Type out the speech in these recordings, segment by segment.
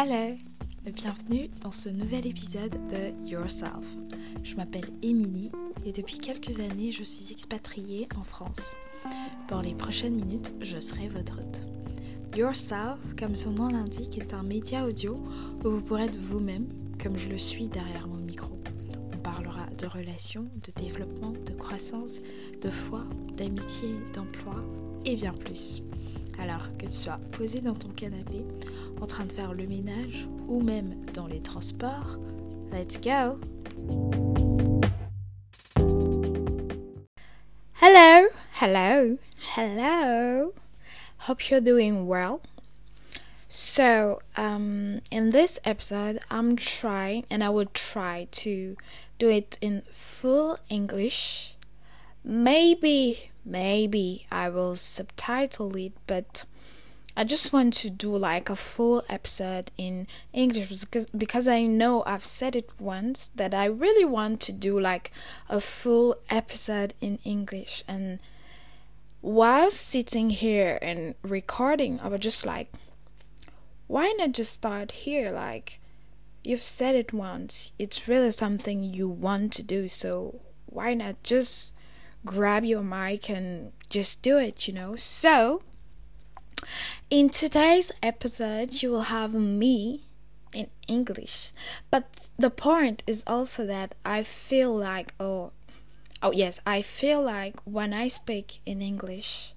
Hello Bienvenue dans ce nouvel épisode de Yourself. Je m'appelle Émilie et depuis quelques années je suis expatriée en France. Pour les prochaines minutes, je serai votre hôte. Yourself, comme son nom l'indique, est un média audio où vous pourrez être vous-même, comme je le suis derrière mon micro. On parlera de relations, de développement, de croissance, de foi, d'amitié, d'emploi et bien plus. Alors que tu sois posé dans ton canapé, en train de faire le ménage ou même dans les transports, let's go! Hello, hello, hello. Hope you're doing well. So, um, in this episode, I'm trying, and I will try to do it in full English. Maybe, maybe I will subtitle it, but I just want to do like a full episode in English because because I know I've said it once that I really want to do like a full episode in English. And while sitting here and recording I was just like why not just start here? Like you've said it once. It's really something you want to do so why not just grab your mic and just do it you know so in today's episode, you will have me in English, but the point is also that I feel like, oh, oh yes, I feel like when I speak in English,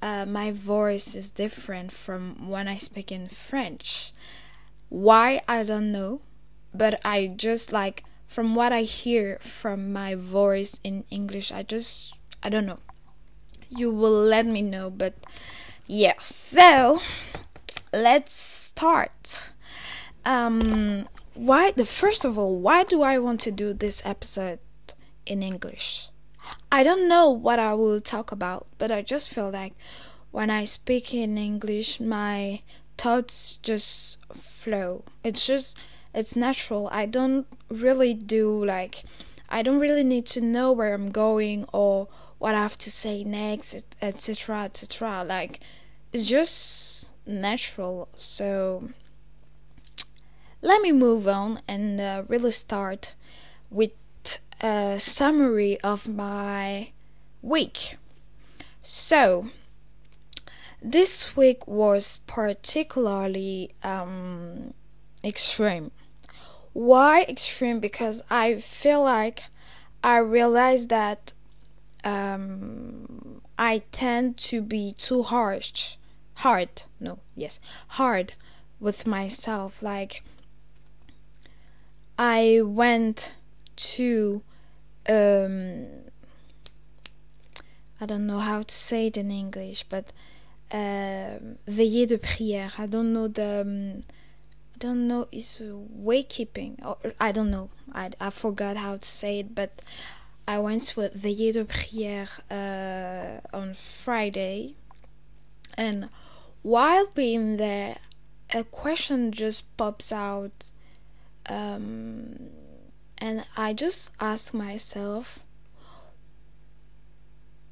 uh, my voice is different from when I speak in French. Why I don't know, but I just like from what I hear from my voice in English, I just I don't know. You will let me know, but Yes, so let's start. Um, why the first of all, why do I want to do this episode in English? I don't know what I will talk about, but I just feel like when I speak in English, my thoughts just flow. It's just it's natural. I don't really do like I don't really need to know where I'm going or what I have to say next, etc., etc. Like it's just natural. So let me move on and uh, really start with a summary of my week. So this week was particularly um, extreme. Why extreme? Because I feel like I realize that um, I tend to be too harsh, hard, no, yes, hard with myself. Like, I went to, um, I don't know how to say it in English, but uh, veillée de prière. I don't know the. Um, don't know is waykeeping or I don't know. I I forgot how to say it, but I went to a veillée de prière uh, on Friday, and while being there, a question just pops out, um, and I just ask myself.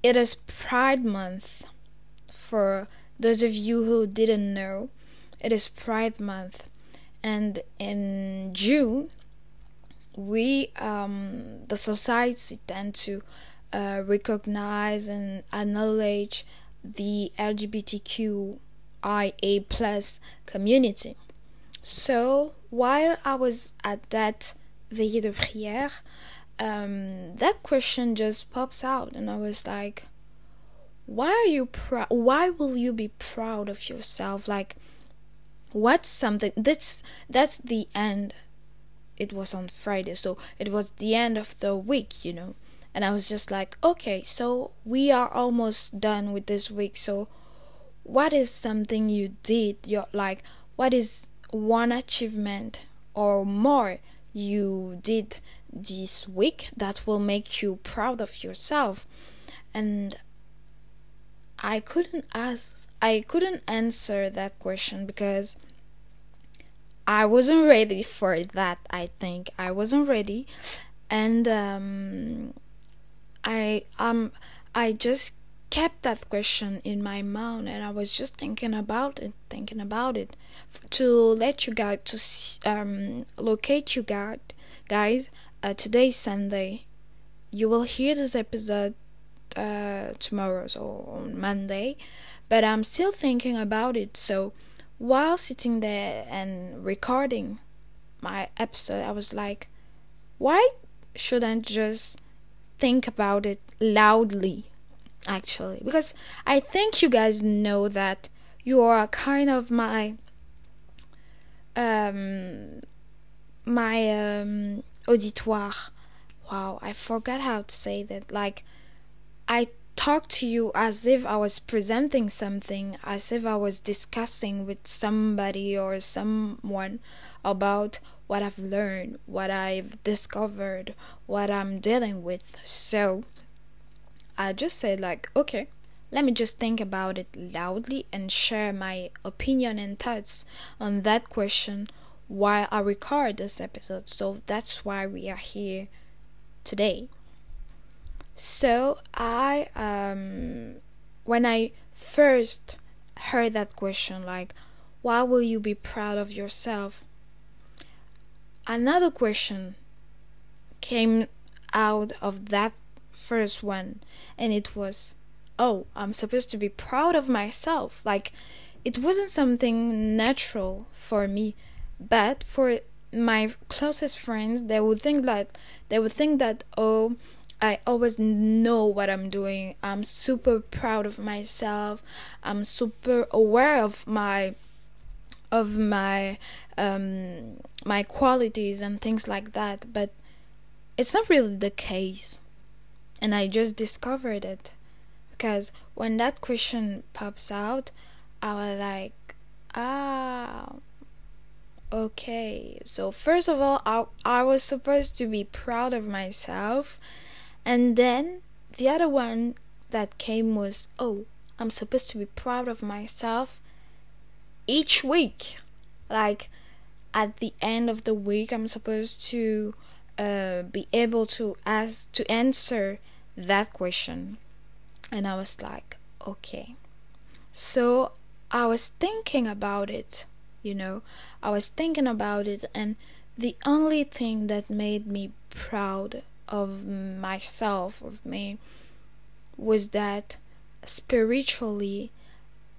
It is Pride Month. For those of you who didn't know, it is Pride Month, and in June we um, the society tend to uh, recognize and acknowledge the LGBTQIA plus community. So while I was at that veillée de prière, um, that question just pops out, and I was like, "Why are you proud? Why will you be proud of yourself? Like, what's something that's that's the end it was on Friday, so it was the end of the week, you know. And I was just like, okay, so we are almost done with this week. So, what is something you did? Your like, what is one achievement or more you did this week that will make you proud of yourself? And I couldn't ask, I couldn't answer that question because I wasn't ready for that. I think I wasn't ready, and um, I um I just kept that question in my mind and I was just thinking about it, thinking about it to let you guys to um, locate you guys. Guys, uh, today's Sunday. You will hear this episode uh, tomorrow, so on Monday. But I'm still thinking about it. So while sitting there and recording my episode, I was like, why shouldn't just think about it loudly? Actually, because I think you guys know that you are kind of my um my um auditoire. Wow, I forgot how to say that. Like, I talk to you as if I was presenting something, as if I was discussing with somebody or someone about what I've learned, what I've discovered, what I'm dealing with. So, I just said, like, okay, let me just think about it loudly and share my opinion and thoughts on that question while I record this episode. So that's why we are here today. So I um when I first heard that question like why will you be proud of yourself? Another question came out of that first one and it was oh, I'm supposed to be proud of myself. Like it wasn't something natural for me but for my closest friends they would think that they would think that oh I always know what I'm doing. I'm super proud of myself. I'm super aware of my of my um my qualities and things like that, but it's not really the case. And I just discovered it because when that question pops out, I was like, ah, Okay, so first of all, I, I was supposed to be proud of myself, and then the other one that came was, oh, I'm supposed to be proud of myself each week. Like at the end of the week, I'm supposed to uh, be able to ask to answer that question, and I was like, okay. So I was thinking about it you know i was thinking about it and the only thing that made me proud of myself of me was that spiritually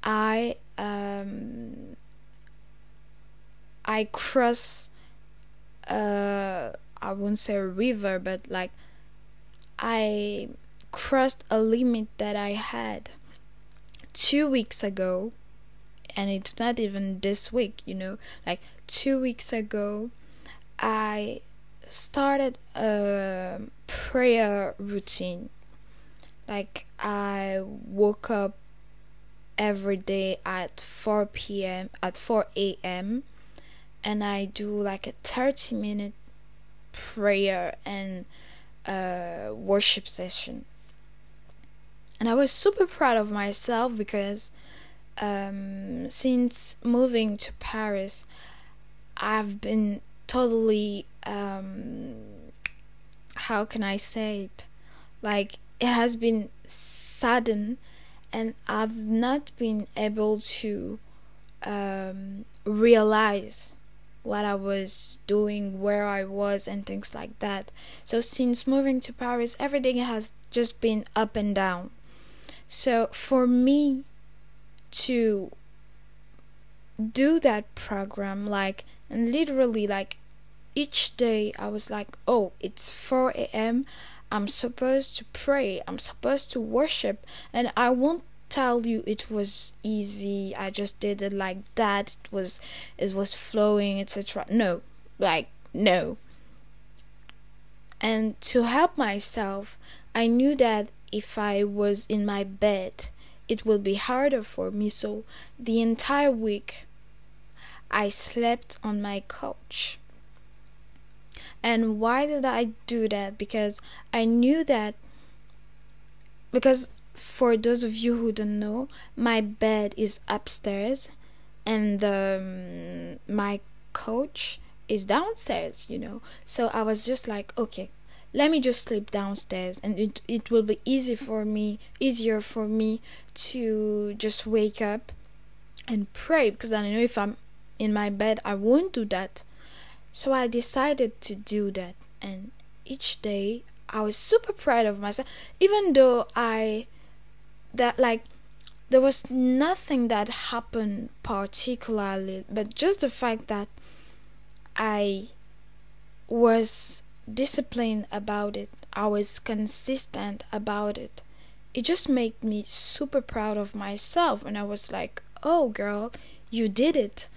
i um i cross uh i wouldn't say a river but like i crossed a limit that i had two weeks ago and it's not even this week, you know, like two weeks ago, I started a prayer routine. Like, I woke up every day at 4 p.m., at 4 a.m., and I do like a 30 minute prayer and worship session. And I was super proud of myself because um, since moving to Paris, I've been totally um, how can I say it? Like it has been sudden, and I've not been able to um, realize what I was doing, where I was, and things like that. So, since moving to Paris, everything has just been up and down. So, for me, to do that program like literally like each day I was like, oh, it's 4 a.m. I'm supposed to pray. I'm supposed to worship. And I won't tell you it was easy. I just did it like that. It was it was flowing, etc. No. Like no. And to help myself, I knew that if I was in my bed it would be harder for me. So the entire week I slept on my couch. And why did I do that? Because I knew that because for those of you who don't know, my bed is upstairs and um, my coach is downstairs, you know. So I was just like, okay, let me just sleep downstairs and it, it will be easy for me easier for me to just wake up and pray because i know if i'm in my bed i won't do that so i decided to do that and each day i was super proud of myself even though i that like there was nothing that happened particularly but just the fact that i was disciplined about it. I was consistent about it. It just made me super proud of myself and I was like, "Oh girl, you did it."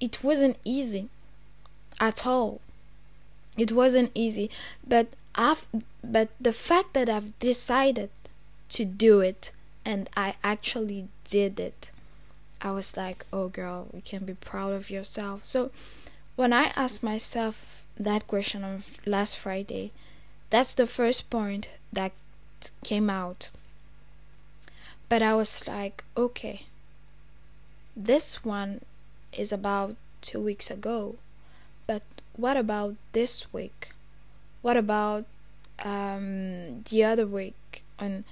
It wasn't easy at all. It wasn't easy, but I've but the fact that I've decided to do it and I actually did it. I was like, "Oh girl, you can be proud of yourself." So when I asked myself that question on last Friday, that's the first point that came out. But I was like, okay, this one is about two weeks ago. But what about this week? What about um, the other week? And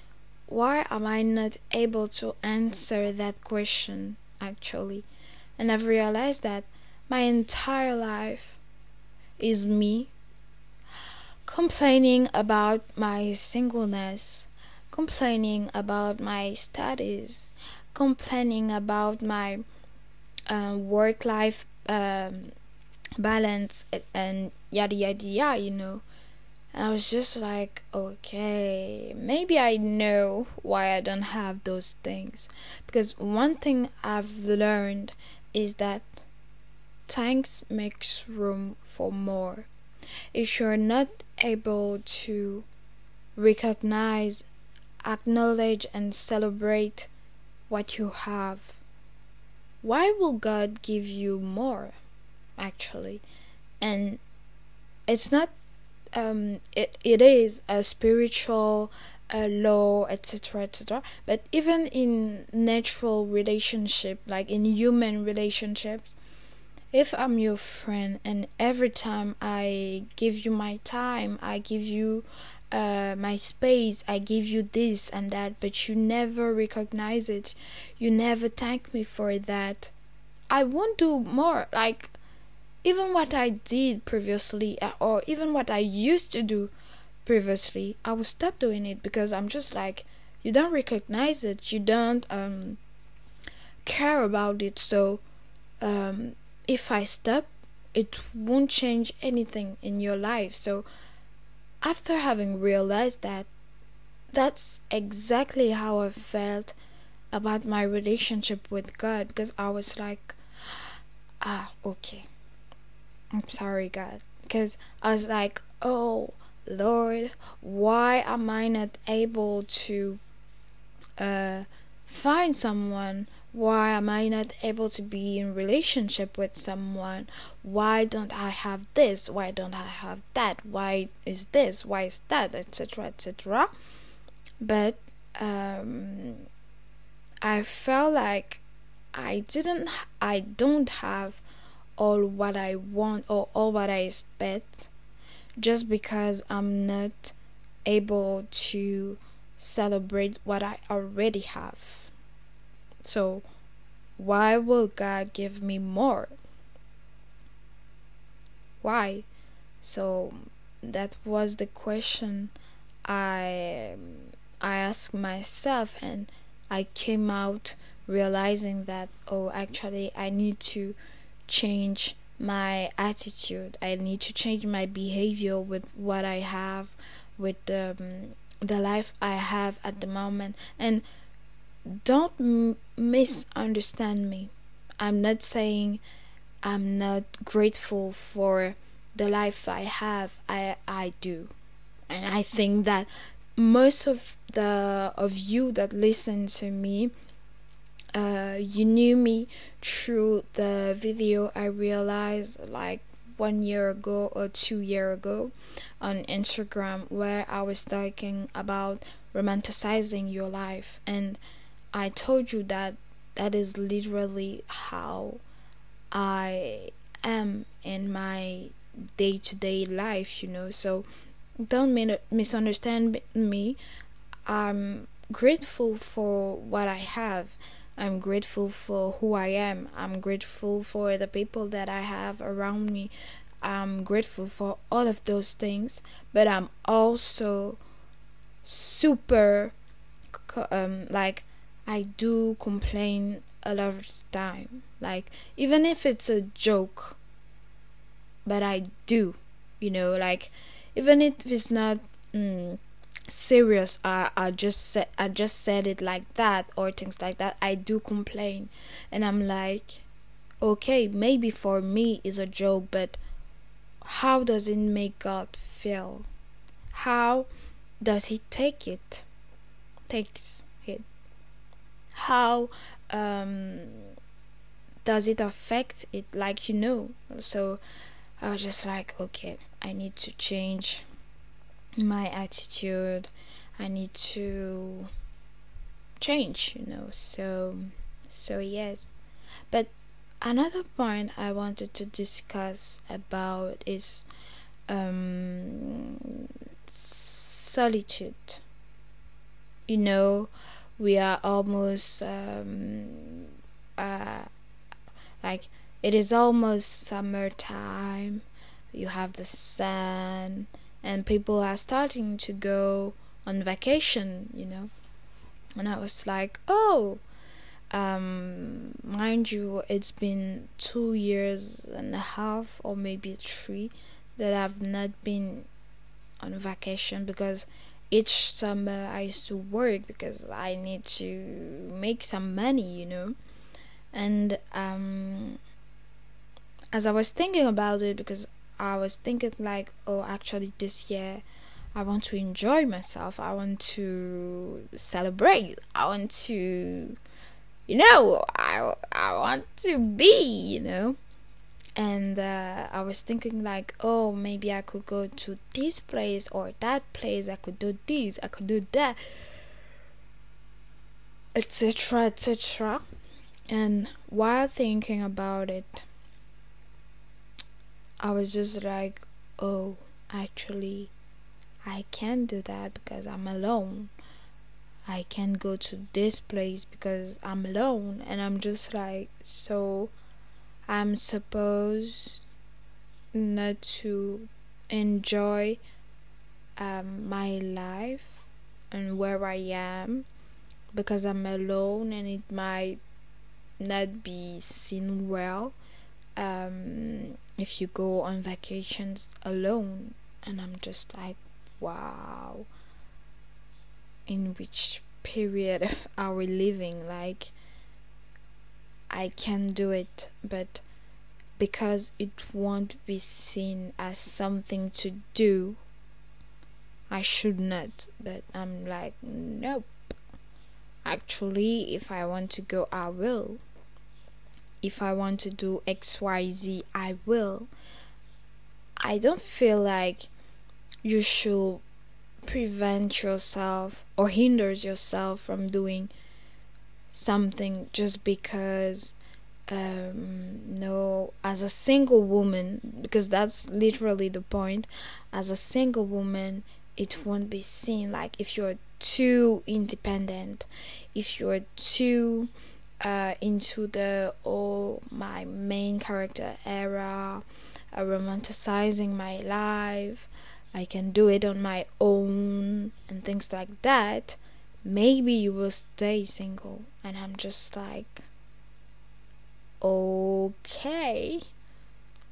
why am I not able to answer that question actually? And I've realized that my entire life is me complaining about my singleness, complaining about my studies, complaining about my uh, work life um, balance, and yada yada yada, you know. And I was just like, okay, maybe I know why I don't have those things. Because one thing I've learned is that Thanks makes room for more. If you're not able to recognize, acknowledge, and celebrate what you have, why will God give you more? Actually, and it's not. Um, it it is a spiritual uh, law, etc., etc. But even in natural relationship, like in human relationships, if I'm your friend and every time I give you my time, I give you uh, my space, I give you this and that, but you never recognize it, you never thank me for that, I won't do more. Like, even what I did previously, uh, or even what I used to do previously, I will stop doing it because I'm just like, you don't recognize it, you don't um, care about it, so um, if I stop, it won't change anything in your life. So, after having realized that, that's exactly how I felt about my relationship with God because I was like, ah, okay. I'm sorry, God. Because I was like, oh, Lord, why am I not able to uh, find someone? Why am i not able to be in relationship with someone? Why don't i have this? Why don't i have that? Why is this? Why is that? Etc etc but um i felt like i didn't i don't have all what i want or all what i expect just because i'm not able to celebrate what i already have so, why will God give me more? Why? So, that was the question I I asked myself and I came out realizing that oh actually I need to change my attitude. I need to change my behavior with what I have with the um, the life I have at the moment and don't m- misunderstand me. I'm not saying I'm not grateful for the life I have. I I do. And I think that most of the of you that listen to me uh, you knew me through the video I realized like one year ago or two year ago on Instagram where I was talking about romanticizing your life and I told you that that is literally how I am in my day to day life, you know. So don't misunderstand me. I'm grateful for what I have. I'm grateful for who I am. I'm grateful for the people that I have around me. I'm grateful for all of those things, but I'm also super um, like I do complain a lot of time. Like even if it's a joke, but I do, you know, like even if it's not mm, serious, I I just said I just said it like that or things like that. I do complain, and I'm like, okay, maybe for me is a joke, but how does it make God feel? How does He take it? Takes it. How um, does it affect it? Like you know. So I was just like, okay, I need to change my attitude. I need to change, you know. So so yes. But another point I wanted to discuss about is um, solitude. You know, we are almost um, uh, like it is almost summertime. You have the sun, and people are starting to go on vacation. You know, and I was like, oh um, mind you, it's been two years and a half, or maybe three, that I've not been on vacation because each summer I used to work because I need to make some money, you know. And um, as I was thinking about it, because I was thinking like, oh, actually, this year I want to enjoy myself. I want to celebrate. I want to you know, I I want to be, you know. And uh, I was thinking like, oh, maybe I could go to this place or that place. I could do this. I could do that, etc., etc. And while thinking about it, I was just like, oh, actually, I can't do that because I'm alone. I can't go to this place because I'm alone and I'm just like so I'm supposed not to enjoy um, my life and where I am because I'm alone and it might not be seen well um, if you go on vacations alone and I'm just like wow in which period are we living? Like i can do it but because it won't be seen as something to do i should not but i'm like nope. Actually if i want to go i will if i want to do xyz i will. I don't feel like you should prevent yourself or hinders yourself from doing something just because um, no as a single woman because that's literally the point. As a single woman it won't be seen. Like if you're too independent if you're too uh, into the oh my main character era uh, romanticizing my life I can do it on my own and things like that, maybe you will stay single. And I'm just like, okay.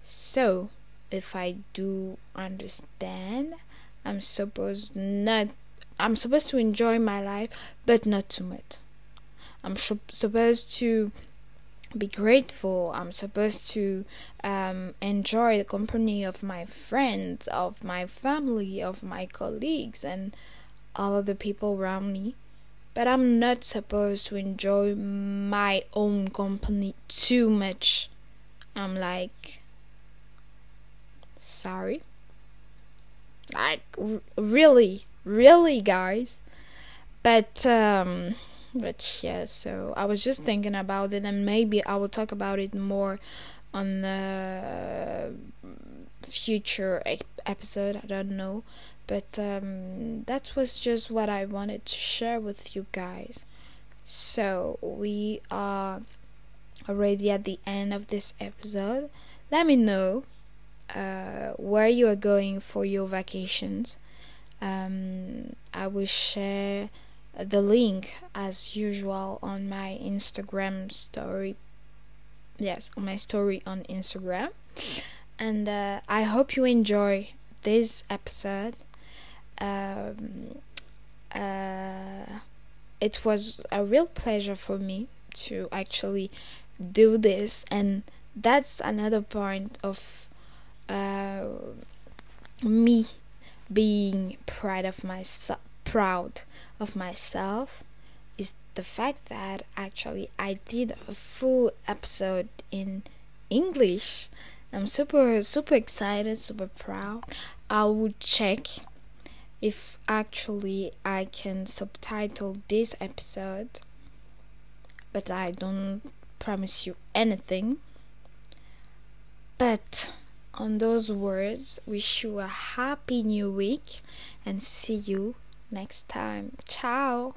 So, if I do understand, I'm supposed not I'm supposed to enjoy my life, but not too much. I'm supposed to be grateful. I'm supposed to um, enjoy the company of my friends, of my family, of my colleagues, and all of the people around me. But I'm not supposed to enjoy my own company too much. I'm like, sorry. Like, really, really, guys. But, um, but yeah so i was just thinking about it and maybe i will talk about it more on the future episode i don't know but um, that was just what I wanted to share with you guys. So we are already at the end of this episode. Let me know uh, where you are going for your vacations. Um, I will share the link as usual on my Instagram story. Yes, on my story on Instagram. And uh, I hope you enjoy this episode. Um, uh, it was a real pleasure for me to actually do this, and that's another point of uh, me being proud of myself proud of myself is the fact that actually I did a full episode in English. I'm super super excited, super proud. I will check if actually I can subtitle this episode, but I don't promise you anything. But on those words, wish you a happy new week and see you next time. Ciao.